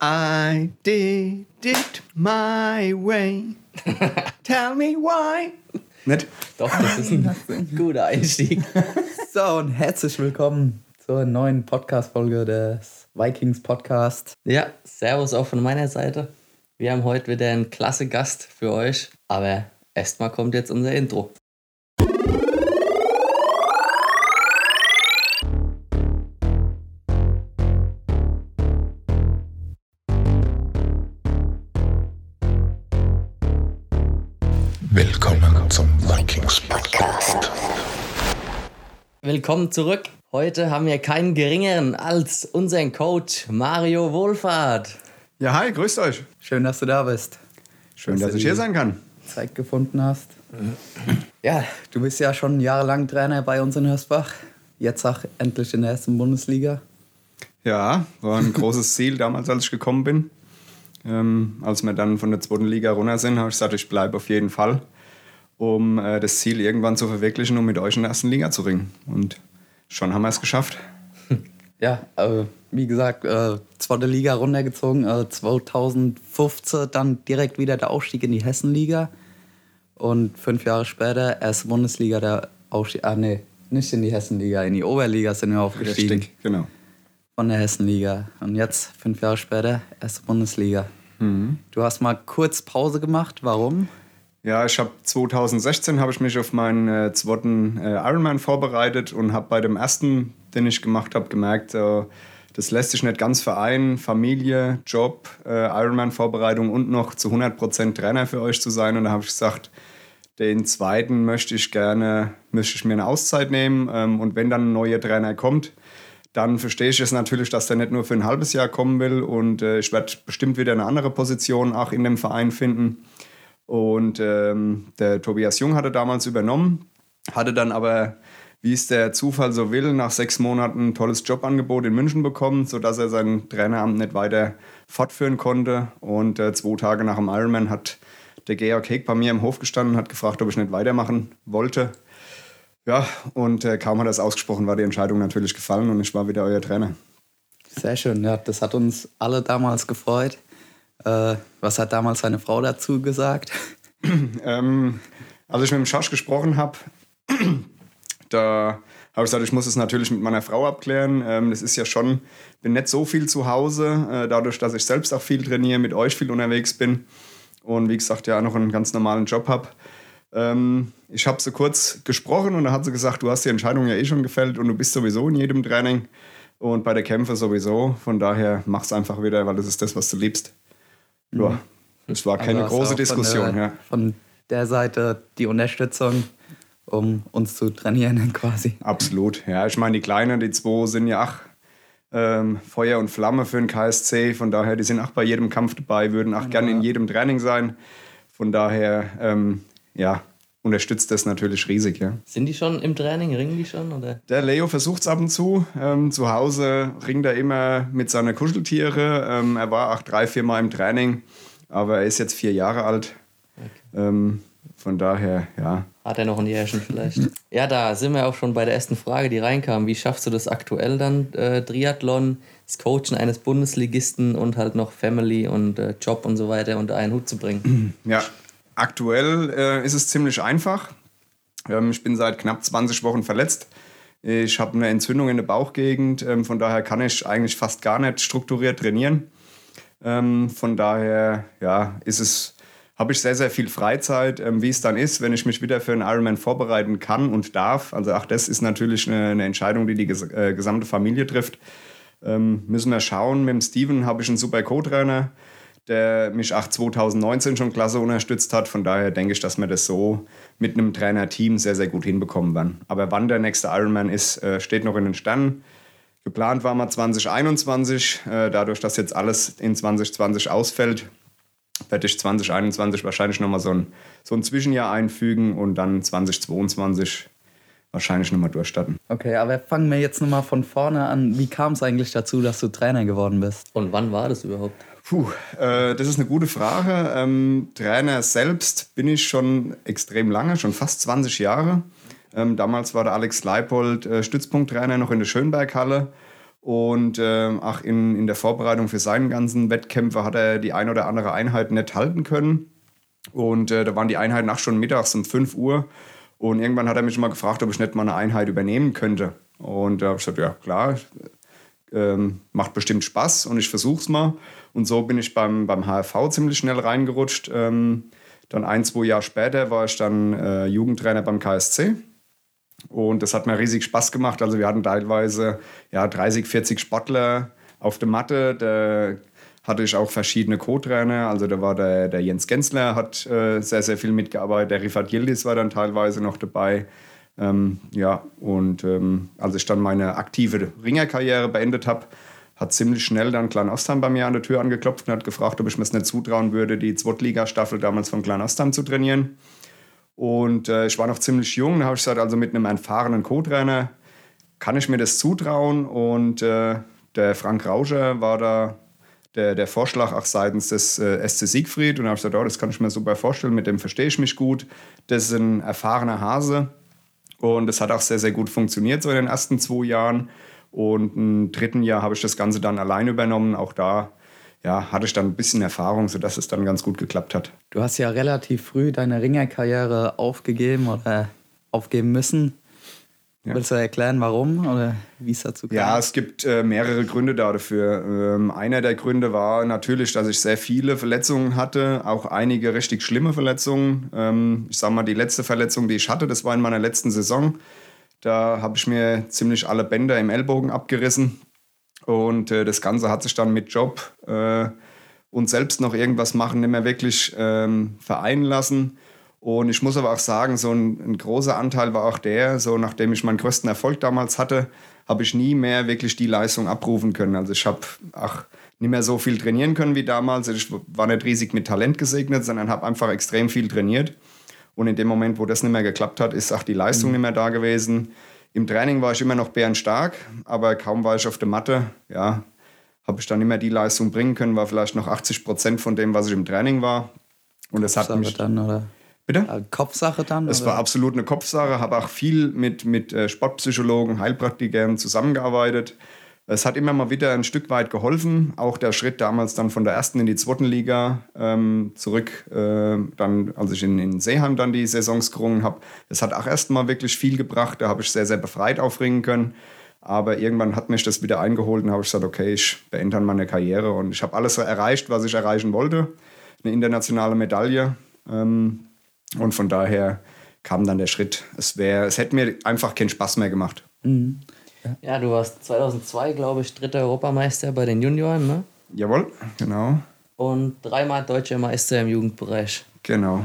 I did it my way. Tell me why. Nicht? Doch, das ist ein guter Einstieg. So, und herzlich willkommen zur neuen Podcast-Folge des Vikings Podcast. Ja, Servus auch von meiner Seite. Wir haben heute wieder einen klasse Gast für euch, aber erstmal kommt jetzt unser Intro. Willkommen zurück. Heute haben wir keinen geringeren als unseren Coach Mario Wohlfahrt. Ja, hi, grüßt euch. Schön, dass du da bist. Schön, dass ich hier sein kann. Zeit gefunden hast. Ja, du bist ja schon jahrelang Trainer bei uns in Hörsbach. Jetzt auch endlich in der ersten Bundesliga. Ja, war ein großes Ziel damals, als ich gekommen bin. Ähm, als wir dann von der zweiten Liga runter sind, habe ich gesagt, ich bleibe auf jeden Fall, um äh, das Ziel irgendwann zu verwirklichen, um mit euch in der ersten Liga zu ringen. Und schon haben wir es geschafft. Ja, äh, wie gesagt, äh, zweite Liga runtergezogen, äh, 2015 dann direkt wieder der Aufstieg in die Hessenliga. Und fünf Jahre später erste Bundesliga der Aufstieg. Ah, nee, nicht in die Hessenliga, in die Oberliga sind wir aufgestiegen. Richtig, genau. Von der Hessenliga. Und jetzt, fünf Jahre später, erste Bundesliga. Du hast mal kurz Pause gemacht. Warum? Ja, ich habe 2016 habe ich mich auf meinen äh, zweiten äh, Ironman vorbereitet und habe bei dem ersten, den ich gemacht habe, gemerkt, äh, das lässt sich nicht ganz vereinen. Familie, Job, äh, Ironman-Vorbereitung und noch zu 100% Trainer für euch zu sein. Und da habe ich gesagt, den zweiten möchte ich gerne, möchte ich mir eine Auszeit nehmen. Ähm, und wenn dann ein neuer Trainer kommt, dann verstehe ich es natürlich, dass der nicht nur für ein halbes Jahr kommen will. Und äh, ich werde bestimmt wieder eine andere Position auch in dem Verein finden. Und ähm, der Tobias Jung hatte damals übernommen, hatte dann aber, wie es der Zufall so will, nach sechs Monaten ein tolles Jobangebot in München bekommen, sodass er sein Traineramt nicht weiter fortführen konnte. Und äh, zwei Tage nach dem Ironman hat der Georg Heck bei mir im Hof gestanden und hat gefragt, ob ich nicht weitermachen wollte. Ja, und äh, kaum hat er es ausgesprochen, war die Entscheidung natürlich gefallen und ich war wieder euer Trainer. Sehr schön, ja, das hat uns alle damals gefreut. Äh, was hat damals seine Frau dazu gesagt? Ähm, als ich mit dem Schasch gesprochen habe, da habe ich gesagt, ich muss es natürlich mit meiner Frau abklären. Ähm, das ist ja schon, bin nicht so viel zu Hause, äh, dadurch, dass ich selbst auch viel trainiere, mit euch viel unterwegs bin und wie gesagt ja noch einen ganz normalen Job habe. Ähm, ich habe so kurz gesprochen und da hat sie gesagt, du hast die Entscheidung ja eh schon gefällt und du bist sowieso in jedem Training und bei der Kämpfe sowieso. Von daher mach's einfach wieder, weil das ist das, was du liebst. Ja, es war keine Also große Diskussion. Von der, ja. von der Seite die Unterstützung, um uns zu trainieren quasi. Absolut. Ja, ich meine, die Kleinen, die zwei sind ja auch ähm, Feuer und Flamme für den KSC. Von daher, die sind auch bei jedem Kampf dabei, würden auch gerne in jedem Training sein. Von daher, ähm, ja, unterstützt das natürlich riesig. Ja. Sind die schon im Training? Ringen die schon? Oder? Der Leo versucht es ab und zu. Ähm, zu Hause ringt er immer mit seinen Kuscheltiere. Ähm, er war auch drei, vier Mal im Training, aber er ist jetzt vier Jahre alt. Ähm, von daher, ja. Hat er noch ein Jährchen vielleicht? ja, da sind wir auch schon bei der ersten Frage, die reinkam. Wie schaffst du das aktuell dann, äh, Triathlon, das Coachen eines Bundesligisten und halt noch Family und äh, Job und so weiter unter einen Hut zu bringen? Ja, aktuell äh, ist es ziemlich einfach. Ähm, ich bin seit knapp 20 Wochen verletzt. Ich habe eine Entzündung in der Bauchgegend, ähm, von daher kann ich eigentlich fast gar nicht strukturiert trainieren. Ähm, von daher ja, habe ich sehr, sehr viel Freizeit, ähm, wie es dann ist, wenn ich mich wieder für einen Ironman vorbereiten kann und darf. Also auch das ist natürlich eine, eine Entscheidung, die die ges äh, gesamte Familie trifft. Ähm, müssen wir schauen. Mit dem Steven habe ich einen super Co-Trainer, der mich auch 2019 schon klasse unterstützt hat. Von daher denke ich, dass wir das so mit einem Trainerteam sehr, sehr gut hinbekommen werden. Aber wann der nächste Ironman ist, äh, steht noch in den Sternen. Geplant war mal 2021. Äh, dadurch, dass jetzt alles in 2020 ausfällt, werde ich 2021 wahrscheinlich nochmal so ein, so ein Zwischenjahr einfügen und dann 2022 wahrscheinlich nochmal durchstarten. Okay, aber fangen wir jetzt nochmal von vorne an. Wie kam es eigentlich dazu, dass du Trainer geworden bist? Und wann war das überhaupt? Puh, äh, das ist eine gute Frage. Ähm, Trainer selbst bin ich schon extrem lange, schon fast 20 Jahre. Ähm, damals war der Alex Leipold äh, Stützpunkttrainer noch in der Schönberghalle. Und äh, ach, in, in der Vorbereitung für seinen ganzen Wettkämpfe hat er die ein oder andere Einheit nicht halten können. Und äh, da waren die Einheiten auch schon mittags um 5 Uhr. Und irgendwann hat er mich mal gefragt, ob ich nicht mal eine Einheit übernehmen könnte. Und da habe ich gesagt, ja klar, ähm, macht bestimmt Spaß und ich versuche es mal. Und so bin ich beim, beim HFV ziemlich schnell reingerutscht. Ähm, dann ein, zwei Jahre später war ich dann äh, Jugendtrainer beim KSC. Und das hat mir riesig Spaß gemacht. Also wir hatten teilweise ja, 30, 40 Sportler auf der Matte. Da hatte ich auch verschiedene Co-Trainer. Also da war der, der Jens Gensler, hat äh, sehr, sehr viel mitgearbeitet. Der Rifat Yildiz war dann teilweise noch dabei. Ähm, ja, und ähm, als ich dann meine aktive Ringerkarriere beendet habe, hat ziemlich schnell dann Klein Ostheim bei mir an der Tür angeklopft und hat gefragt, ob ich mir es nicht zutrauen würde, die Zweitliga-Staffel damals von Klein Ostheim zu trainieren. Und äh, ich war noch ziemlich jung, da habe ich gesagt, also mit einem erfahrenen Co-Trainer kann ich mir das zutrauen. Und äh, der Frank Rauscher war da der, der Vorschlag auch seitens des äh, SC Siegfried. Und da habe ich gesagt, oh, das kann ich mir super vorstellen, mit dem verstehe ich mich gut. Das ist ein erfahrener Hase. Und es hat auch sehr, sehr gut funktioniert so in den ersten zwei Jahren. Und im dritten Jahr habe ich das Ganze dann allein übernommen. Auch da ja, hatte ich dann ein bisschen Erfahrung, sodass es dann ganz gut geklappt hat. Du hast ja relativ früh deine Ringerkarriere aufgegeben oder aufgeben müssen. Ja. Willst du erklären, warum oder wie es dazu kam? Ja, es gibt äh, mehrere Gründe dafür. Ähm, einer der Gründe war natürlich, dass ich sehr viele Verletzungen hatte, auch einige richtig schlimme Verletzungen. Ähm, ich sag mal, die letzte Verletzung, die ich hatte, das war in meiner letzten Saison. Da habe ich mir ziemlich alle Bänder im Ellbogen abgerissen. Und äh, das Ganze hat sich dann mit Job äh, und selbst noch irgendwas machen nicht mehr wirklich ähm, vereinen lassen. Und ich muss aber auch sagen, so ein, ein, großer Anteil war auch der, so nachdem ich meinen größten Erfolg damals hatte, habe ich nie mehr wirklich die Leistung abrufen können. Also ich habe auch nicht mehr so viel trainieren können wie damals. Ich war nicht riesig mit Talent gesegnet, sondern habe einfach extrem viel trainiert. Und in dem Moment, wo das nicht mehr geklappt hat, ist auch die Leistung mhm. nicht mehr da gewesen. Im Training war ich immer noch bärenstark, aber kaum war ich auf der Matte, ja, habe ich dann nicht mehr die Leistung bringen können, war vielleicht noch 80 Prozent von dem, was ich im Training war. Und das hat mich dann, oder? Bitte? Äh, Kopfsache dann? Es war absolut eine Kopfsache, habe auch viel mit, mit äh, Sportpsychologen, Heilpraktikern zusammengearbeitet. Es hat immer mal wieder ein Stück weit geholfen. Auch der Schritt damals dann von der ersten in die zweiten Liga ähm, zurück, äh, dann, als ich in, in Seeheim dann die Saisons gerungen habe. Das hat auch erst mal wirklich viel gebracht. Da habe ich sehr, sehr befreit aufringen können. Aber irgendwann hat mich das wieder eingeholt und habe ich gesagt, okay, ich beende meine Karriere. Und ich habe alles erreicht, was ich erreichen wollte. Eine internationale Medaille. Ähm, und von daher kam dann der Schritt. Es, wär, es hätte mir einfach keinen Spaß mehr gemacht. Mhm. Ja. ja, du warst 2002, glaube ich, dritter Europameister bei den Junioren, ne? Jawohl, genau. Und dreimal deutscher Meister im Jugendbereich. Genau.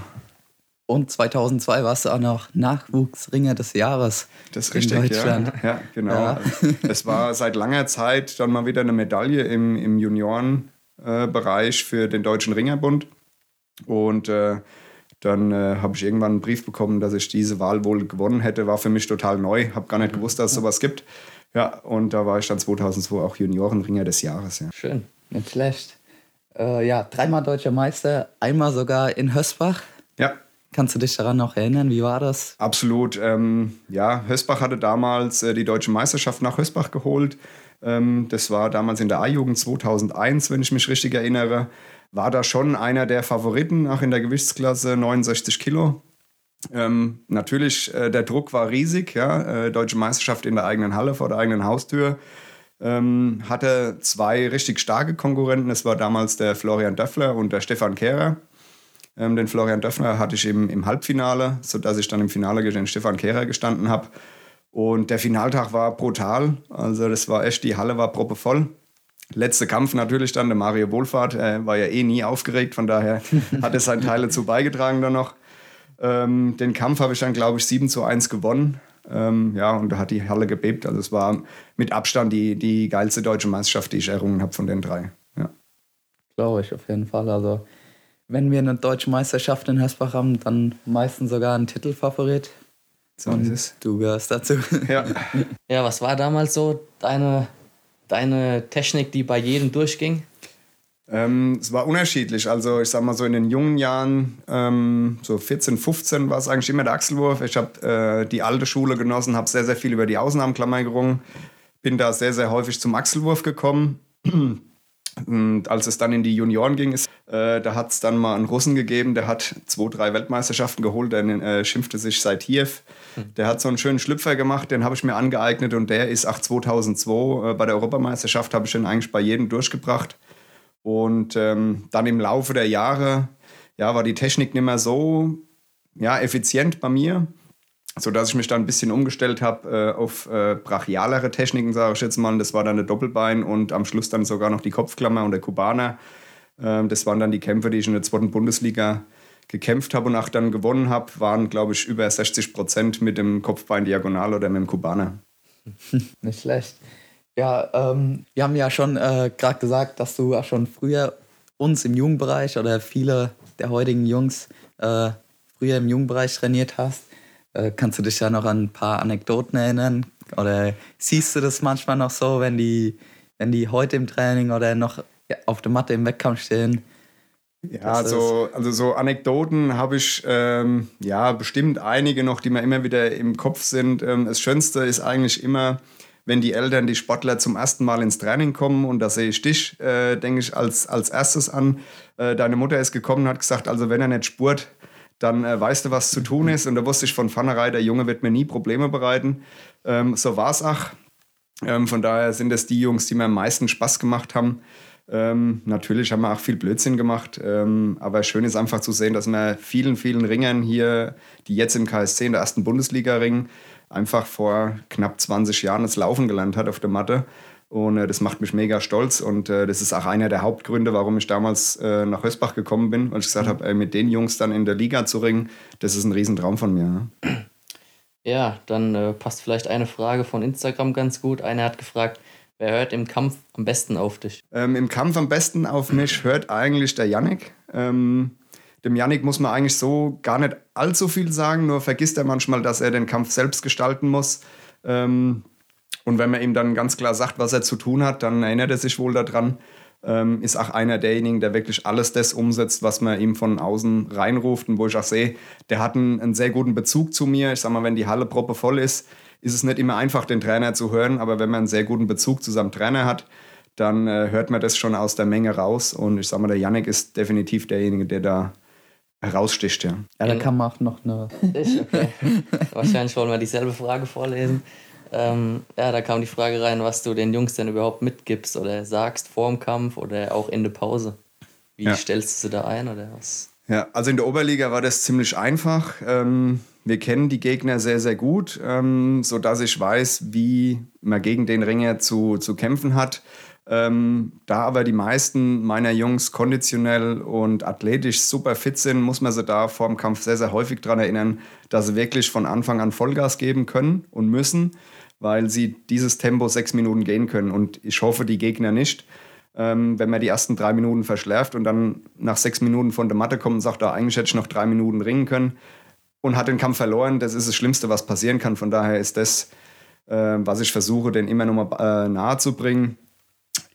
Und 2002 warst du auch noch Nachwuchsringer des Jahres. Das ist richtig, Deutschland. Ja. ja genau. Ja. Es war seit langer Zeit dann mal wieder eine Medaille im, im Juniorenbereich äh, für den Deutschen Ringerbund. Und äh, dann äh, habe ich irgendwann einen Brief bekommen, dass ich diese Wahl wohl gewonnen hätte. War für mich total neu. Habe gar nicht gewusst, dass es sowas gibt. Ja, und da war ich dann 2002 auch Juniorenringer des Jahres. Ja. Schön, nicht schlecht. Äh, ja, dreimal deutscher Meister, einmal sogar in Hösbach. Ja. Kannst du dich daran noch erinnern? Wie war das? Absolut. Ähm, ja, Hösbach hatte damals äh, die deutsche Meisterschaft nach Hösbach geholt. Ähm, das war damals in der A-Jugend 2001, wenn ich mich richtig erinnere war da schon einer der Favoriten, auch in der Gewichtsklasse 69 Kilo. Ähm, natürlich, äh, der Druck war riesig, ja. Äh, Deutsche Meisterschaft in der eigenen Halle vor der eigenen Haustür. Ähm, hatte zwei richtig starke Konkurrenten. Es war damals der Florian Döffler und der Stefan Kehrer. Ähm, den Florian Döffler hatte ich im, im Halbfinale, sodass ich dann im Finale gegen den Stefan Kehrer gestanden habe. Und der Finaltag war brutal. Also das war echt, die Halle war proppevoll. Letzter Kampf natürlich dann, der Mario Wohlfahrt, äh, war ja eh nie aufgeregt, von daher hat er seinen Teil dazu beigetragen dann noch. Ähm, den Kampf habe ich dann, glaube ich, 7 zu 1 gewonnen. Ähm, ja, und da hat die Halle gebebt. Also es war mit Abstand die, die geilste deutsche Meisterschaft, die ich errungen habe von den drei. Ja. Glaube ich auf jeden Fall. Also wenn wir eine deutsche Meisterschaft in Hersbach haben, dann meistens sogar ein Titelfavorit. So und ist es. Du gehörst dazu. Ja. ja, was war damals so deine deine Technik, die bei jedem durchging? Ähm, es war unterschiedlich. Also ich sag mal so in den jungen Jahren, ähm, so 14, 15 war es eigentlich immer der Achselwurf. Ich habe äh, die alte Schule genossen, habe sehr, sehr viel über die Außenarmklammer gerungen. bin da sehr, sehr häufig zum Achselwurf gekommen. Und als es dann in die Junioren ging, ist, äh, da hat es dann mal einen Russen gegeben, der hat zwei, drei Weltmeisterschaften geholt, der äh, schimpfte sich Saitiev. Hm. Der hat so einen schönen Schlüpfer gemacht, den habe ich mir angeeignet und der ist auch 2002 äh, bei der Europameisterschaft, habe ich den eigentlich bei jedem durchgebracht. Und ähm, dann im Laufe der Jahre ja, war die Technik nicht mehr so ja, effizient bei mir sodass ich mich dann ein bisschen umgestellt habe äh, auf äh, brachialere Techniken, sage ich jetzt mal. Das war dann der Doppelbein und am Schluss dann sogar noch die Kopfklammer und der Kubaner. Ähm, das waren dann die Kämpfe, die ich in der zweiten Bundesliga gekämpft habe und auch dann gewonnen habe, waren, glaube ich, über 60 Prozent mit dem Kopfbein diagonal oder mit dem Kubaner. Nicht schlecht. Ja, ähm, wir haben ja schon äh, gerade gesagt, dass du auch schon früher uns im Jugendbereich oder viele der heutigen Jungs äh, früher im Jugendbereich trainiert hast. Äh, kannst du dich ja noch an ein paar Anekdoten erinnern? Oder siehst du das manchmal noch so, wenn die, wenn die heute im Training oder noch auf der Matte im Wettkampf stehen? Ja, also, also so Anekdoten habe ich ähm, ja bestimmt einige noch, die mir immer wieder im Kopf sind. Ähm, das Schönste ist eigentlich immer, wenn die Eltern, die Sportler zum ersten Mal ins Training kommen und da sehe ich dich, äh, denke ich, als, als erstes an. Äh, deine Mutter ist gekommen und hat gesagt, also wenn er nicht spurt, dann äh, weißt du, was zu tun ist. Und da wusste ich von vornherein, der Junge wird mir nie Probleme bereiten. Ähm, so war es auch. Ähm, von daher sind es die Jungs, die mir am meisten Spaß gemacht haben. Ähm, natürlich haben wir auch viel Blödsinn gemacht, ähm, aber schön ist einfach zu sehen, dass wir vielen, vielen Ringern hier, die jetzt im KSC in der ersten Bundesliga ringen, einfach vor knapp 20 Jahren das Laufen gelernt hat auf der Matte und äh, das macht mich mega stolz. Und äh, das ist auch einer der Hauptgründe, warum ich damals äh, nach Hösbach gekommen bin, weil ich gesagt mhm. habe, mit den Jungs dann in der Liga zu ringen, das ist ein Riesentraum von mir. Ne? Ja, dann äh, passt vielleicht eine Frage von Instagram ganz gut. Einer hat gefragt, wer hört im Kampf am besten auf dich? Ähm, Im Kampf am besten auf mich hört eigentlich der Yannick. Ähm, dem Yannick muss man eigentlich so gar nicht allzu viel sagen, nur vergisst er manchmal, dass er den Kampf selbst gestalten muss. Ähm, und wenn man ihm dann ganz klar sagt, was er zu tun hat, dann erinnert er sich wohl daran. Ähm, ist auch einer derjenigen, der wirklich alles das umsetzt, was man ihm von außen reinruft und wo ich auch sehe, der hat einen, einen sehr guten Bezug zu mir. Ich sag mal, wenn die Halle proppe voll ist, ist es nicht immer einfach, den Trainer zu hören, aber wenn man einen sehr guten Bezug zu seinem Trainer hat, dann äh, hört man das schon aus der Menge raus. Und ich sag mal, der Yannick ist definitiv derjenige, der da heraussticht. Ja, ja da kann man auch noch eine. Ich, okay. Wahrscheinlich wollen wir dieselbe Frage vorlesen. Ähm, ja, da kam die Frage rein, was du den Jungs denn überhaupt mitgibst oder sagst vor dem Kampf oder auch in der Pause. Wie ja. stellst du da ein oder was? Ja, also in der Oberliga war das ziemlich einfach. Ähm, wir kennen die Gegner sehr, sehr gut, ähm, sodass ich weiß, wie man gegen den Ringer zu, zu kämpfen hat. Ähm, da aber die meisten meiner Jungs konditionell und athletisch super fit sind, muss man sie da vor dem Kampf sehr, sehr häufig daran erinnern, dass sie wirklich von Anfang an Vollgas geben können und müssen weil sie dieses Tempo sechs Minuten gehen können. Und ich hoffe, die Gegner nicht. Ähm, wenn man die ersten drei Minuten verschläft und dann nach sechs Minuten von der Matte kommt und sagt, da ah, eigentlich hätte ich noch drei Minuten ringen können und hat den Kampf verloren, das ist das Schlimmste, was passieren kann. Von daher ist das, äh, was ich versuche, den immer noch mal äh, nahe zu bringen.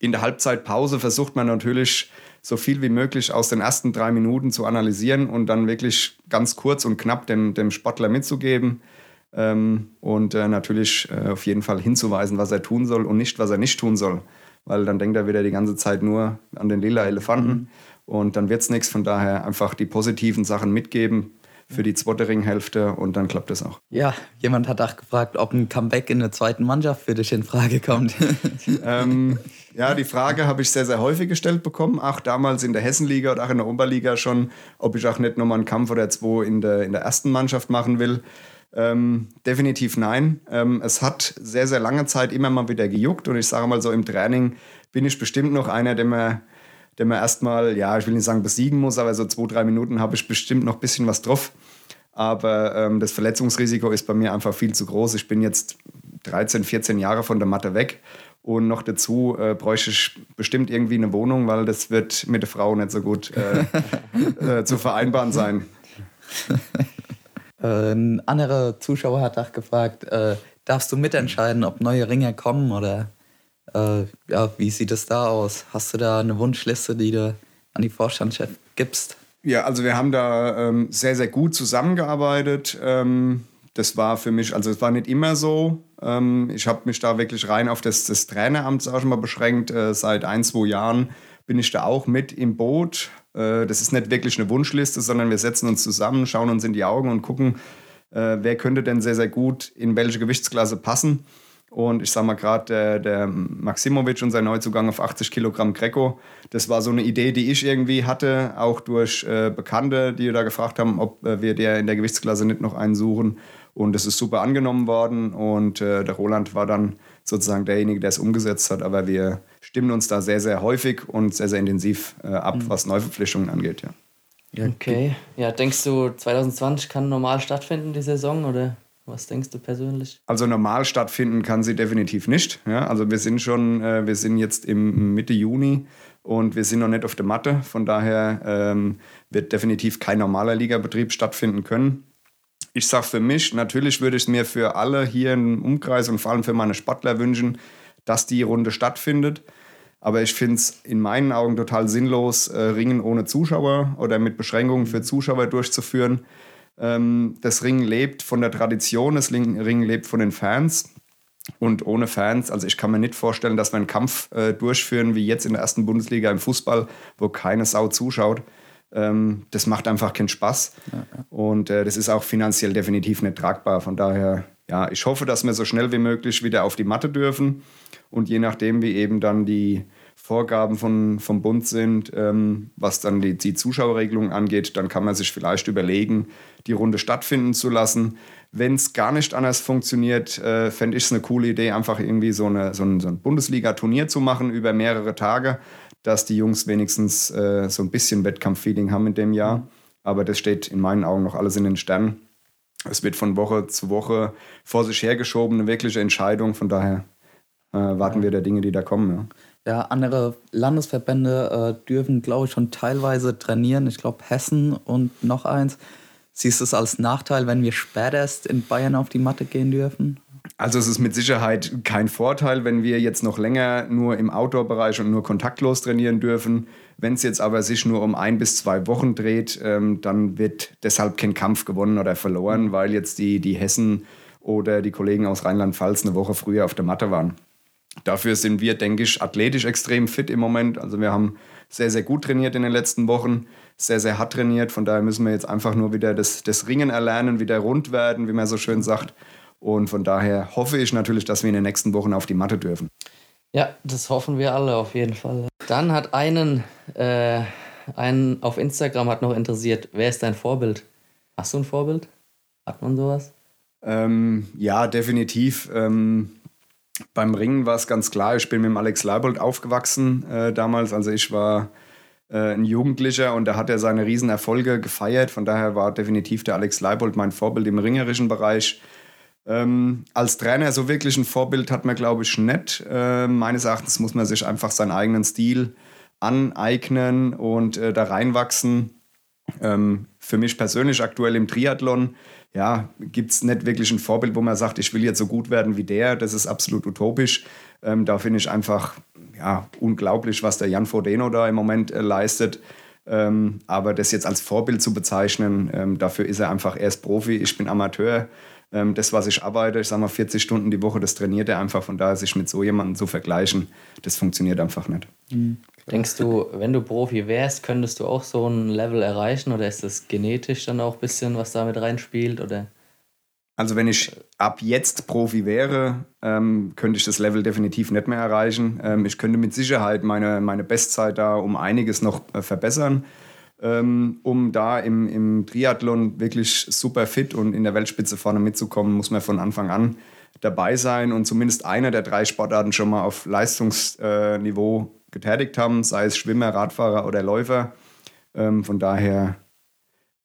In der Halbzeitpause versucht man natürlich so viel wie möglich aus den ersten drei Minuten zu analysieren und dann wirklich ganz kurz und knapp dem, dem Sportler mitzugeben ähm, und äh, natürlich äh, auf jeden Fall hinzuweisen, was er tun soll und nicht, was er nicht tun soll. Weil dann denkt er wieder die ganze Zeit nur an den lila Elefanten und dann wird es nichts. Von daher einfach die positiven Sachen mitgeben für die zweite Ringhälfte und dann klappt es auch. Ja, jemand hat auch gefragt, ob ein Comeback in der zweiten Mannschaft für dich in Frage kommt. ähm, ja, die Frage habe ich sehr, sehr häufig gestellt bekommen, auch damals in der Hessenliga oder auch in der Oberliga schon, ob ich auch nicht nochmal einen Kampf oder zwei in der, in der ersten Mannschaft machen will. Ähm, definitiv nein. Ähm, es hat sehr, sehr lange Zeit immer mal wieder gejuckt und ich sage mal so, im Training bin ich bestimmt noch einer, der mir, der mir erstmal, ja, ich will nicht sagen besiegen muss, aber so zwei, drei Minuten habe ich bestimmt noch ein bisschen was drauf. Aber ähm, das Verletzungsrisiko ist bei mir einfach viel zu groß. Ich bin jetzt 13, 14 Jahre von der Matte weg und noch dazu äh, bräuchte ich bestimmt irgendwie eine Wohnung, weil das wird mit der Frau nicht so gut äh, äh, zu vereinbaren sein. Äh, ein anderer Zuschauer hat auch gefragt, äh, darfst du mitentscheiden, ob neue Ringe kommen oder äh, ja, wie sieht es da aus? Hast du da eine Wunschliste, die du an die Vorstandschef gibst? Ja, also wir haben da ähm, sehr, sehr gut zusammengearbeitet. Ähm, das war für mich, also es war nicht immer so. Ähm, ich habe mich da wirklich rein auf das, das Traineramt, sag ich mal, beschränkt. Äh, seit ein, zwei Jahren bin ich da auch mit im Boot. Äh, das ist nicht wirklich eine Wunschliste, sondern wir setzen uns zusammen, schauen uns in die Augen und gucken, äh, wer könnte denn sehr, sehr gut in welche Gewichtsklasse passen. Und ich sag mal gerade, der, der Maximovic, unser Neuzugang auf 80 Kilogramm Greco, das war so eine Idee, die ich irgendwie hatte, auch durch äh, Bekannte, die da gefragt haben, ob wir der in der Gewichtsklasse nicht noch einen suchen. Und es ist super angenommen worden und der Roland war dann sozusagen derjenige, der es umgesetzt hat. Aber wir stimmen uns da sehr, sehr häufig und sehr, sehr intensiv äh, ab, mhm. was Neuverpflichtungen angeht. Ja. Okay. Ja, denkst du, 2020 kann normal stattfinden, die Saison, oder? Was denkst du persönlich? Also normal stattfinden kann sie definitiv nicht. Ja, also wir sind schon, äh, wir sind jetzt im Mitte Juni und wir sind noch nicht auf der Matte. Von daher ähm, wird definitiv kein normaler Ligabetrieb stattfinden können. Ich sage für mich, natürlich würde ich es mir für alle hier im Umkreis und vor allem für meine Sportler wünschen, dass die Runde stattfindet. Aber ich finde es in meinen Augen total sinnlos, äh, Ringen ohne Zuschauer oder mit Beschränkungen für Zuschauer durchzuführen. Ähm, das Ringen lebt von der Tradition, das Ringen lebt von den Fans. Und ohne Fans, also ich kann mir nicht vorstellen, dass wir einen Kampf äh, durchführen wie jetzt in der ersten Bundesliga im Fußball, wo keine Sau zuschaut. Ähm, das macht einfach keinen Spaß. Ja, ja. Und äh, das ist auch finanziell definitiv nicht tragbar. Von daher, ja, ich hoffe, dass wir so schnell wie möglich wieder auf die Matte dürfen. Und je nachdem, wie eben dann die Vorgaben von, vom Bund sind, ähm, was dann die, die Zuschauerregelung angeht, dann kann man sich vielleicht überlegen, die Runde stattfinden zu lassen. Wenn es gar nicht anders funktioniert, äh, fände ich es eine coole Idee, einfach irgendwie so, eine, so ein, so ein Bundesliga-Turnier zu machen über mehrere Tage, dass die Jungs wenigstens äh, so ein bisschen Wettkampffeeling haben in dem Jahr. Aber das steht in meinen Augen noch alles in den Sternen. Es wird von Woche zu Woche vor sich hergeschoben, eine wirkliche Entscheidung. Von daher äh, warten wir der Dinge, die da kommen. Ja. Ja, andere Landesverbände äh, dürfen, glaube ich, schon teilweise trainieren. Ich glaube, Hessen und noch eins. Siehst du es als Nachteil, wenn wir späterst in Bayern auf die Matte gehen dürfen? Also es ist mit Sicherheit kein Vorteil, wenn wir jetzt noch länger nur im Outdoor-Bereich und nur kontaktlos trainieren dürfen. Wenn es jetzt aber sich nur um ein bis zwei Wochen dreht, ähm, dann wird deshalb kein Kampf gewonnen oder verloren, weil jetzt die, die Hessen oder die Kollegen aus Rheinland-Pfalz eine Woche früher auf der Matte waren. Dafür sind wir, denke ich, athletisch extrem fit im Moment. Also wir haben sehr, sehr gut trainiert in den letzten Wochen, sehr, sehr hart trainiert. Von daher müssen wir jetzt einfach nur wieder das, das Ringen erlernen, wieder rund werden, wie man so schön sagt. Und von daher hoffe ich natürlich, dass wir in den nächsten Wochen auf die Matte dürfen. Ja, das hoffen wir alle auf jeden Fall. Dann hat einen, äh, einen auf Instagram hat noch interessiert, wer ist dein Vorbild? Hast du ein Vorbild? Hat man sowas? Ähm, ja, definitiv. Ähm, beim Ringen war es ganz klar, ich bin mit dem Alex Leibold aufgewachsen äh, damals. Also ich war äh, ein Jugendlicher und da hat er seine Riesenerfolge gefeiert. Von daher war definitiv der Alex Leibold mein Vorbild im ringerischen Bereich. Ähm, als Trainer so wirklich ein Vorbild hat man, glaube ich, nicht. Äh, meines Erachtens muss man sich einfach seinen eigenen Stil aneignen und äh, da reinwachsen. Ähm, für mich persönlich aktuell im Triathlon ja, gibt es nicht wirklich ein Vorbild, wo man sagt, ich will jetzt so gut werden wie der. Das ist absolut utopisch. Ähm, da finde ich einfach ja, unglaublich, was der Jan Frodeno da im Moment äh, leistet. Ähm, aber das jetzt als Vorbild zu bezeichnen, ähm, dafür ist er einfach erst Profi, ich bin Amateur. Ähm, das, was ich arbeite, ich sage mal 40 Stunden die Woche, das trainiert er einfach. Von daher sich mit so jemandem zu vergleichen, das funktioniert einfach nicht. Mhm. Denkst du, wenn du Profi wärst, könntest du auch so ein Level erreichen oder ist das genetisch dann auch ein bisschen, was da mit reinspielt? Oder? Also wenn ich ab jetzt Profi wäre, ähm, könnte ich das Level definitiv nicht mehr erreichen. Ähm, ich könnte mit Sicherheit meine, meine Bestzeit da um einiges noch äh, verbessern, ähm, um da im, im Triathlon wirklich super fit und in der Weltspitze vorne mitzukommen, muss man von Anfang an dabei sein und zumindest einer der drei Sportarten schon mal auf Leistungsniveau getätigt haben, sei es Schwimmer, Radfahrer oder Läufer. Ähm, von daher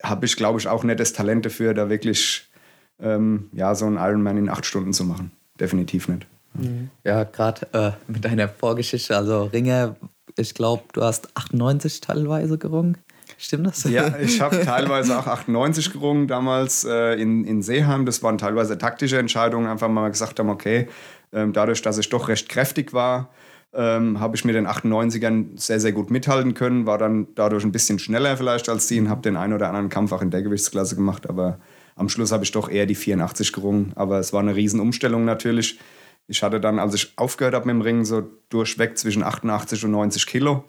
habe ich, glaube ich, auch nicht das Talent dafür, da wirklich ähm, ja, so einen Ironman in acht Stunden zu machen. Definitiv nicht. Mhm. Ja, gerade äh, mit deiner Vorgeschichte, also Ringe, ich glaube, du hast 98 teilweise gerungen. Stimmt das? Ja, ich habe teilweise auch 98 gerungen damals äh, in, in Seeheim. Das waren teilweise taktische Entscheidungen, einfach mal gesagt haben, okay, ähm, dadurch, dass ich doch recht kräftig war, ähm, habe ich mit den 98ern sehr, sehr gut mithalten können, war dann dadurch ein bisschen schneller vielleicht als die und habe den einen oder anderen Kampf auch in der Gewichtsklasse gemacht, aber am Schluss habe ich doch eher die 84 gerungen. Aber es war eine Riesenumstellung natürlich. Ich hatte dann, als ich aufgehört habe mit dem Ringen, so durchweg zwischen 88 und 90 Kilo.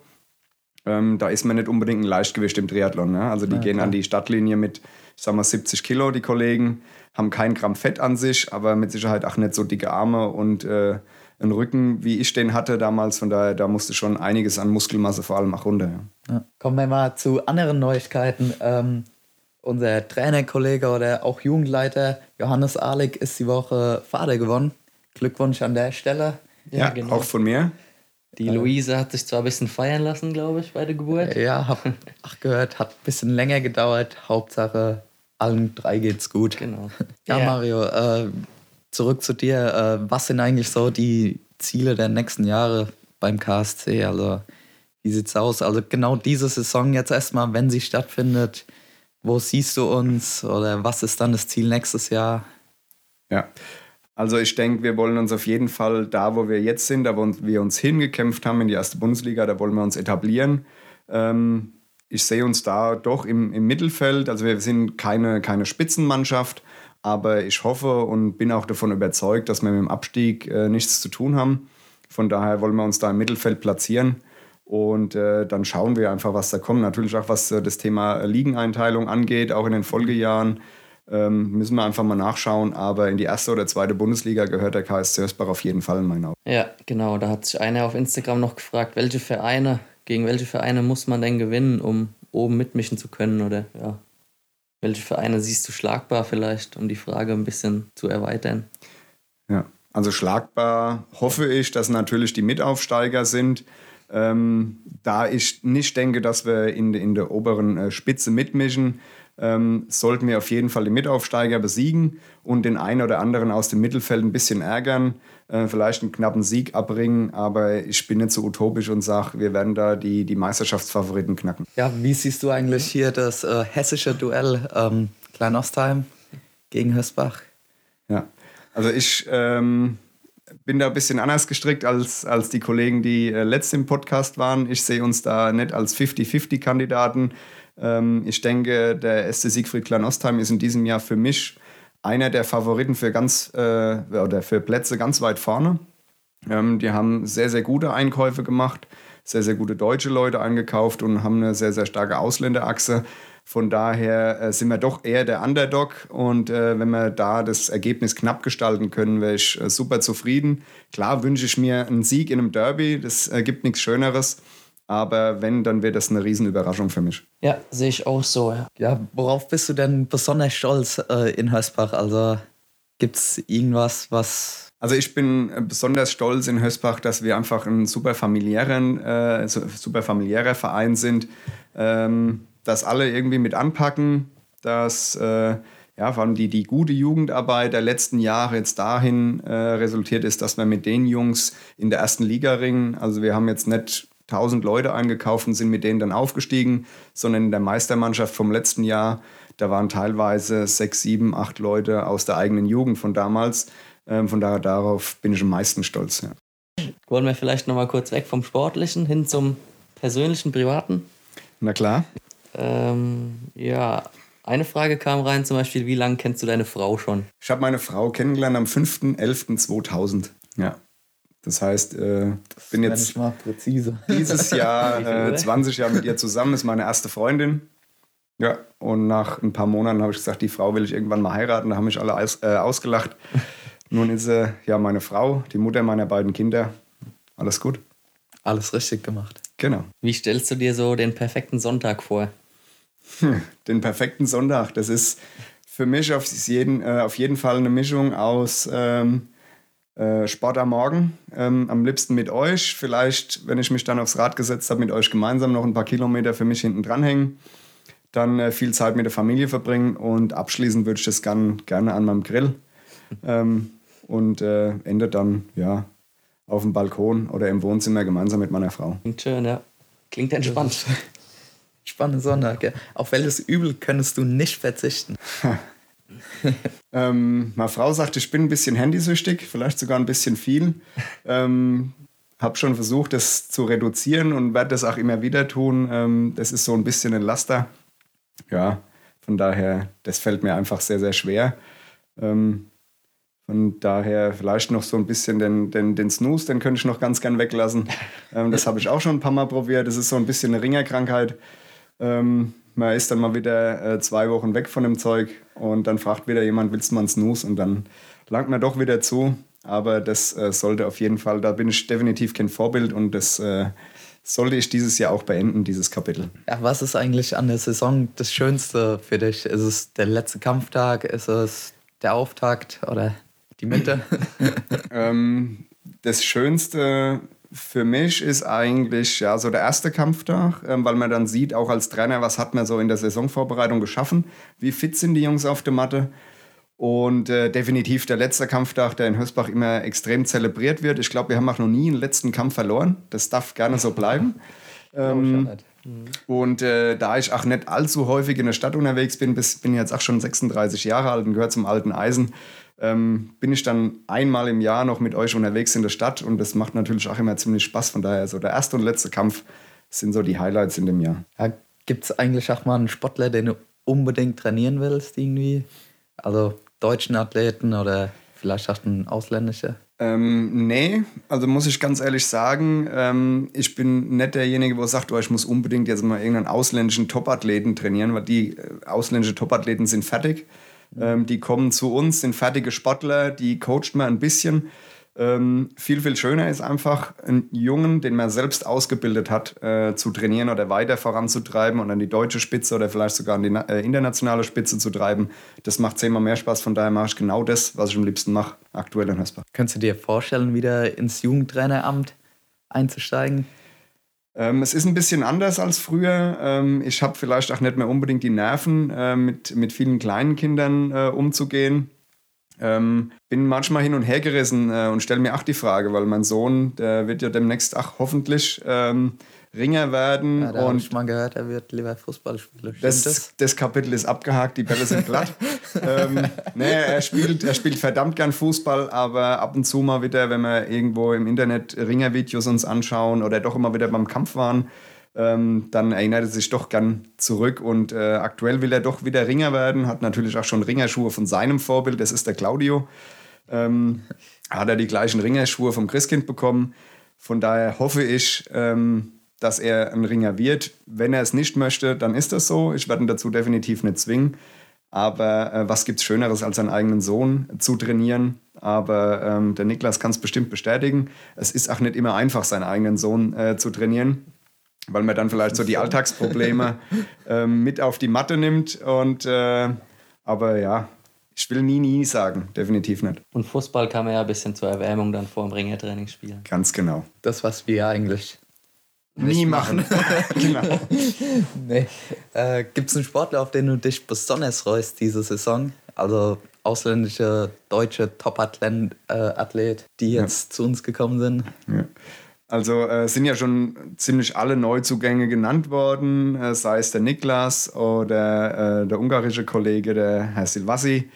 Ähm, da ist man nicht unbedingt ein Leichtgewicht im Triathlon. Ne? Also die ja, gehen klar. an die Startlinie mit, ich sag mal, 70 Kilo, die Kollegen, haben kein Gramm Fett an sich, aber mit Sicherheit auch nicht so dicke Arme und äh, einen Rücken, wie ich den hatte damals. Von daher, da musste schon einiges an Muskelmasse vor allem auch runter. Ja. Ja. Kommen wir mal zu anderen Neuigkeiten. Ähm, unser Trainerkollege oder auch Jugendleiter Johannes Ahlig ist die Woche Vater geworden. Glückwunsch an der Stelle. Ja, ja genau. auch von mir. Die Luise hat sich zwar ein bisschen feiern lassen, glaube ich, bei der Geburt. Ja, hab auch gehört, hat ein bisschen länger gedauert. Hauptsache, allen drei geht's gut. Genau. Ja, ja. Mario, äh, zurück zu dir. Äh, was sind eigentlich so die Ziele der nächsten Jahre beim KSC? Also, wie sieht's aus? Also, genau diese Saison jetzt erstmal, wenn sie stattfindet, wo siehst du uns oder was ist dann das Ziel nächstes Jahr? Ja, also ich denke, wir wollen uns auf jeden Fall da, wo wir jetzt sind, da wo wir uns hingekämpft haben in die erste Bundesliga, da wollen wir uns etablieren. Ähm, ich sehe uns da doch im, im Mittelfeld. Also wir sind keine, keine Spitzenmannschaft, aber ich hoffe und bin auch davon überzeugt, dass wir mit dem Abstieg äh, nichts zu tun haben. Von daher wollen wir uns da im Mittelfeld platzieren. Und äh, dann schauen wir einfach, was da kommt. Natürlich auch, was äh, das Thema Ligeneinteilung angeht, auch in den Folgejahren. Ähm, müssen wir einfach mal nachschauen. Aber in die erste oder zweite Bundesliga gehört der KSC Hösbach auf jeden Fall in meinen Augen. Ja, genau. Da hat sich einer auf Instagram noch gefragt, welche Vereine, gegen welche Vereine muss man denn gewinnen, um oben mitmischen zu können? Oder ja, welche Vereine siehst du schlagbar vielleicht, um die Frage ein bisschen zu erweitern? Ja, also schlagbar hoffe ich, dass natürlich die Mitaufsteiger sind. Ähm, da ich nicht denke, dass wir in, in der oberen äh, Spitze mitmischen, ähm, sollten wir auf jeden Fall die Mitaufsteiger besiegen und den einen oder anderen aus dem Mittelfeld ein bisschen ärgern, äh, vielleicht einen knappen Sieg abbringen, aber ich bin nicht so utopisch und sage, wir werden da die, die Meisterschaftsfavoriten knacken. Ja, wie siehst du eigentlich hier das äh, hessische Duell ähm, Kleinostheim gegen Hösbach? Ja, also ich ähm, bin da ein bisschen anders gestrickt als, als die Kollegen, die äh, letzt im Podcast waren. Ich sehe uns da nicht als 50-50-Kandidaten. Ähm, ich denke, der SC Siegfried Klanostheim ist in diesem Jahr für mich einer der Favoriten für ganz äh, oder für Plätze ganz weit vorne. Ähm, die haben sehr, sehr gute Einkäufe gemacht, sehr, sehr gute deutsche Leute eingekauft und haben eine sehr, sehr starke Ausländerachse. Von daher äh, sind wir doch eher der Underdog und äh, wenn wir da das Ergebnis knapp gestalten können, wäre ich äh, super zufrieden. Klar wünsche ich mir einen Sieg in einem Derby, das äh, gibt nichts Schöneres. Aber wenn, dann wird das eine Riesenüberraschung für mich. Ja, sehe ich auch so. Ja. ja, worauf bist du denn besonders stolz äh, in Hösbach? Also gibt es irgendwas, was. Also ich bin äh, besonders stolz in Hösbach, dass wir einfach ein super, familiären, äh, super familiärer Verein sind, ähm, dass alle irgendwie mit anpacken, dass äh, ja, vor allem die, die gute Jugendarbeit der letzten Jahre jetzt dahin äh, resultiert ist, dass wir mit den Jungs in der ersten Liga ringen. Also wir haben jetzt nicht 1000 Leute eingekauft und sind mit denen dann aufgestiegen, sondern in der Meistermannschaft vom letzten Jahr, da waren teilweise sechs, sieben, acht Leute aus der eigenen Jugend von damals. Ähm, von daher darauf bin ich am meisten stolz. Ja. Wollen wir vielleicht noch mal kurz weg vom Sportlichen hin zum persönlichen, privaten? Na klar. Ähm, ja, eine Frage kam rein, zum Beispiel, wie lange kennst du deine Frau schon? Ich habe meine Frau kennengelernt am 5.11.2000. Ja. Das heißt, äh, das bin jetzt dieses Jahr äh, 20 Jahre mit ihr zusammen, ist meine erste Freundin. Ja, und nach ein paar Monaten habe ich gesagt, die Frau will ich irgendwann mal heiraten. Da haben mich alle aus, äh, ausgelacht. Nun ist sie ja meine Frau, die Mutter meiner beiden Kinder. Alles gut. Alles richtig gemacht. Genau. Wie stellst du dir so den perfekten Sonntag vor? Hm, den perfekten Sonntag, das ist für mich auf jeden, äh, auf jeden Fall eine Mischung aus ähm, äh, Sport am Morgen, ähm, am liebsten mit euch. Vielleicht, wenn ich mich dann aufs Rad gesetzt habe, mit euch gemeinsam noch ein paar Kilometer für mich hinten dranhängen. Dann äh, viel Zeit mit der Familie verbringen und abschließend würde ich das gern, gerne an meinem Grill. Ähm, und äh, endet dann ja auf dem Balkon oder im Wohnzimmer gemeinsam mit meiner Frau. Klingt schön, ja. Klingt entspannt. Spannende Sonntag. Ja. Auf welches Übel könntest du nicht verzichten? ähm, meine Frau sagt, ich bin ein bisschen handysüchtig, vielleicht sogar ein bisschen viel. Ähm, habe schon versucht, das zu reduzieren und werde das auch immer wieder tun. Ähm, das ist so ein bisschen ein Laster. Ja, Von daher, das fällt mir einfach sehr, sehr schwer. Ähm, von daher vielleicht noch so ein bisschen den, den, den Snooze, den könnte ich noch ganz gern weglassen. Ähm, das habe ich auch schon ein paar Mal probiert. Das ist so ein bisschen eine Ringerkrankheit. Ähm, man ist dann mal wieder äh, zwei Wochen weg von dem Zeug und dann fragt wieder jemand, willst du mal einen Snooze? Und dann langt man doch wieder zu. Aber das äh, sollte auf jeden Fall, da bin ich definitiv kein Vorbild und das äh, sollte ich dieses Jahr auch beenden, dieses Kapitel. Ja, was ist eigentlich an der Saison das Schönste für dich? Ist es der letzte Kampftag? Ist es der Auftakt oder die Mitte? ähm, das Schönste für mich ist eigentlich ja so der erste Kampftag, ähm, weil man dann sieht, auch als Trainer, was hat man so in der Saisonvorbereitung geschaffen, wie fit sind die Jungs auf der Matte. Und äh, definitiv der letzte Kampftag, der in Hösbach immer extrem zelebriert wird. Ich glaube, wir haben auch noch nie einen letzten Kampf verloren. Das darf gerne so bleiben. ähm, und äh, da ich auch nicht allzu häufig in der Stadt unterwegs bin, bis, bin jetzt auch schon 36 Jahre alt und gehöre zum alten Eisen, ähm, bin ich dann einmal im Jahr noch mit euch unterwegs in der Stadt und das macht natürlich auch immer ziemlich Spaß. Von daher, so der erste und letzte Kampf sind so die Highlights in dem Jahr. Ja, Gibt es eigentlich auch mal einen Sportler, den du unbedingt trainieren willst, irgendwie? Also deutschen Athleten oder vielleicht auch einen ausländischen? Ähm, nee, also muss ich ganz ehrlich sagen, ähm, ich bin nicht derjenige, der sagt, oh, ich muss unbedingt jetzt mal irgendeinen ausländischen Topathleten trainieren, weil die äh, ausländischen Topathleten sind fertig. Ähm, die kommen zu uns, sind fertige Sportler, die coacht man ein bisschen. Ähm, viel, viel schöner ist einfach, einen Jungen, den man selbst ausgebildet hat, äh, zu trainieren oder weiter voranzutreiben und an die deutsche Spitze oder vielleicht sogar an die äh, internationale Spitze zu treiben. Das macht zehnmal mehr Spaß. Von daher mache ich genau das, was ich am liebsten mache, aktuell in Hösbach. Könntest du dir vorstellen, wieder ins Jugendtraineramt einzusteigen? Ähm, es ist ein bisschen anders als früher. Ähm, ich habe vielleicht auch nicht mehr unbedingt die Nerven, äh, mit, mit vielen kleinen Kindern äh, umzugehen. Ähm, bin manchmal hin und her gerissen äh, und stelle mir auch die Frage, weil mein Sohn, der wird ja demnächst auch hoffentlich ähm, Ringer werden. Ja, da und ich mal gehört, er wird lieber Fußballspieler. Stimmt das, das Kapitel ist abgehakt, die Bälle sind glatt. ähm, nee, er spielt, er spielt verdammt gern Fußball, aber ab und zu mal wieder, wenn wir irgendwo im Internet Ringervideos uns anschauen oder doch immer wieder beim Kampf waren, ähm, dann erinnert er sich doch gern zurück und äh, aktuell will er doch wieder Ringer werden, hat natürlich auch schon Ringerschuhe von seinem Vorbild, das ist der Claudio. Ähm, hat er die gleichen Ringerschuhe vom Christkind bekommen. Von daher hoffe ich, ähm, dass er ein Ringer wird. Wenn er es nicht möchte, dann ist das so. Ich werde ihn dazu definitiv nicht zwingen. Aber äh, was gibt es Schöneres, als seinen eigenen Sohn zu trainieren? Aber ähm, der Niklas kann es bestimmt bestätigen. Es ist auch nicht immer einfach, seinen eigenen Sohn äh, zu trainieren, weil man dann vielleicht so die Alltagsprobleme ähm, mit auf die Matte nimmt. Und, äh, aber ja, ich will nie, nie sagen. Definitiv nicht. Und Fußball kann man ja ein bisschen zur Erwärmung dann vor dem Ringertraining spielen. Ganz genau. Das, was wir eigentlich Nie machen. genau. Nee. Äh, Gibt es einen Sportler, auf den du dich besonders freust diese Saison? Also ausländische, deutsche Top-Athlet, äh, die jetzt ja. zu uns gekommen sind? Ja. Also äh, sind ja schon ziemlich alle Neuzugänge genannt worden, äh, sei es der Niklas oder äh, der ungarische Kollege, der Herr Silvassi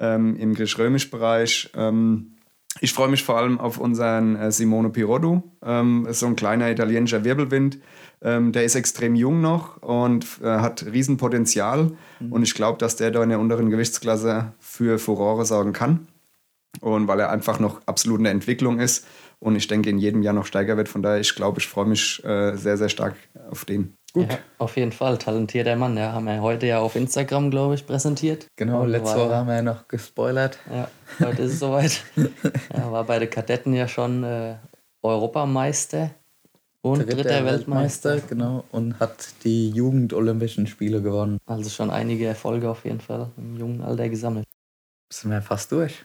ähm, im griechisch-römisch-Bereich. Ähm, ich freue mich vor allem auf unseren äh, Simone Pirotto, ähm, so ein kleiner italienischer Wirbelwind. Ähm, der ist extrem jung noch und äh, hat Riesenpotenzial. Mhm. Und ich glaube, dass der da in der unteren Gewichtsklasse für Furore sorgen kann. Und weil er einfach noch absolut in der Entwicklung ist und ich denke, in jedem Jahr noch stärker wird. Von daher, ich glaube, ich freue mich äh, sehr, sehr stark auf den. Gut. Ja, auf jeden Fall, talentierter Mann. Ja, haben wir heute ja auf Instagram, glaube ich, präsentiert. Genau, Und letzte Woche haben wir ja noch gespoilert. Ja, heute ist es soweit. Er war bei den Kadetten ja schon äh, Europameister und dritter, dritter Weltmeister. Weltmeister. Genau, und hat die Jugend-Olympischen Spiele gewonnen. Also schon einige Erfolge auf jeden Fall im jungen Alter gesammelt. Sind wir fast durch.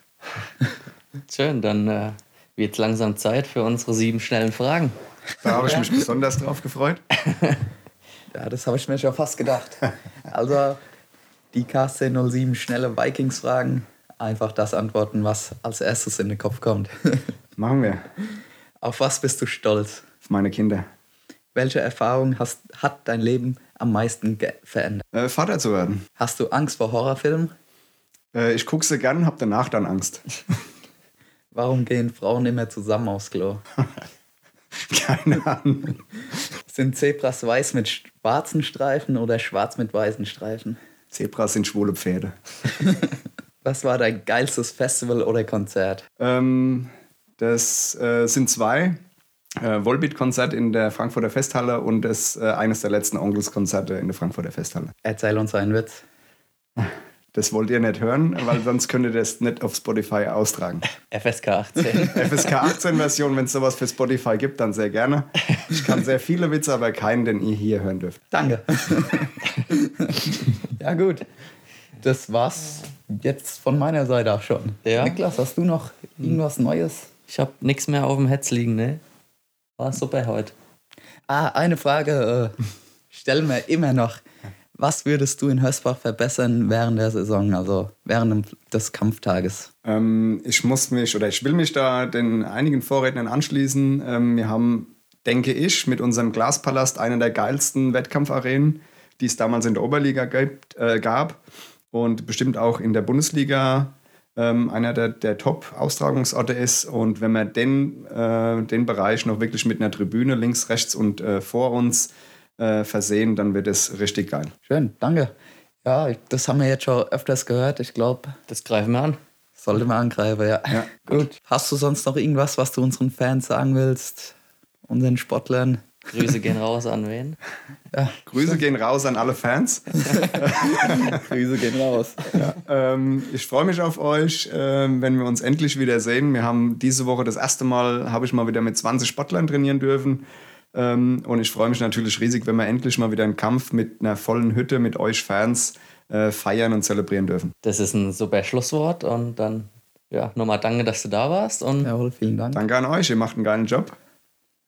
Schön, dann äh, wird langsam Zeit für unsere sieben schnellen Fragen. Da habe ich mich besonders drauf gefreut. Ja, das habe ich mir schon fast gedacht. Also die KC07 schnelle Vikings-Fragen. Einfach das antworten, was als erstes in den Kopf kommt. Machen wir. Auf was bist du stolz? Auf meine Kinder. Welche Erfahrung hast, hat dein Leben am meisten verändert? Äh, Vater zu werden. Hast du Angst vor Horrorfilmen? Äh, ich gucke sie gern, habe danach dann Angst. Warum gehen Frauen immer zusammen aufs Klo? Keine Ahnung. Sind Zebras weiß mit schwarzen Streifen oder schwarz mit weißen Streifen? Zebras sind schwule Pferde. Was war dein geilstes Festival oder Konzert? Ähm, das äh, sind zwei. Äh, Volbeat-Konzert in der Frankfurter Festhalle und das äh, eines der letzten Onkels-Konzerte in der Frankfurter Festhalle. Erzähl uns einen Witz. Das wollt ihr nicht hören, weil sonst könnt ihr das nicht auf Spotify austragen. FSK 18. FSK 18 Version, wenn es sowas für Spotify gibt, dann sehr gerne. Ich kann sehr viele Witze, aber keinen, den ihr hier hören dürft. Danke. ja, gut. Das war's jetzt von meiner Seite auch schon. Ja. Niklas, hast du noch irgendwas Neues? Ich habe nichts mehr auf dem Hetz liegen, ne? War super heute. Ah, eine Frage äh, stellen wir immer noch. Was würdest du in Hösbach verbessern während der Saison, also während des Kampftages? Ähm, ich muss mich oder ich will mich da den einigen Vorrednern anschließen. Ähm, wir haben, denke ich, mit unserem Glaspalast eine der geilsten Wettkampfarenen, die es damals in der Oberliga äh, gab und bestimmt auch in der Bundesliga ähm, einer der, der Top-Austragungsorte ist. Und wenn wir den, äh, den Bereich noch wirklich mit einer Tribüne links, rechts und äh, vor uns äh, versehen, dann wird es richtig geil. Schön, danke. Ja, das haben wir jetzt schon öfters gehört. Ich glaube, Das greifen wir an. sollte man angreifen, ja. Ja. Gut. Hast du sonst noch irgendwas, was du unseren Fans sagen willst? Unseren Sportlern? Grüße gehen raus an wen? Grüße gehen raus an alle Fans. Grüße gehen raus. Ähm, ich freue mich auf euch, ähm, wenn wir uns endlich wieder sehen. Wir haben diese Woche das erste Mal, habe ich mal wieder mit 20 Sportlern trainieren dürfen. Ähm, und ich freue mich natürlich riesig, wenn wir endlich mal wieder einen Kampf mit einer vollen Hütte, mit euch Fans äh, feiern und zelebrieren dürfen. Das ist ein super Schlusswort und dann ja, nochmal danke, dass du da warst und Jawohl, vielen Dank. Danke an euch, ihr macht einen geilen Job.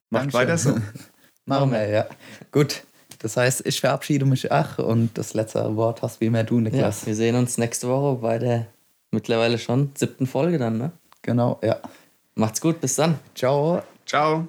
Macht Dankeschön. weiter so. Machen wir, ja. Gut. Das heißt, ich verabschiede mich auch und das letzte Wort hast wie immer du, ja, Niklas. wir sehen uns nächste Woche bei der mittlerweile schon siebten Folge dann, ne? Genau, ja. Macht's gut, bis dann. Ciao. Ciao.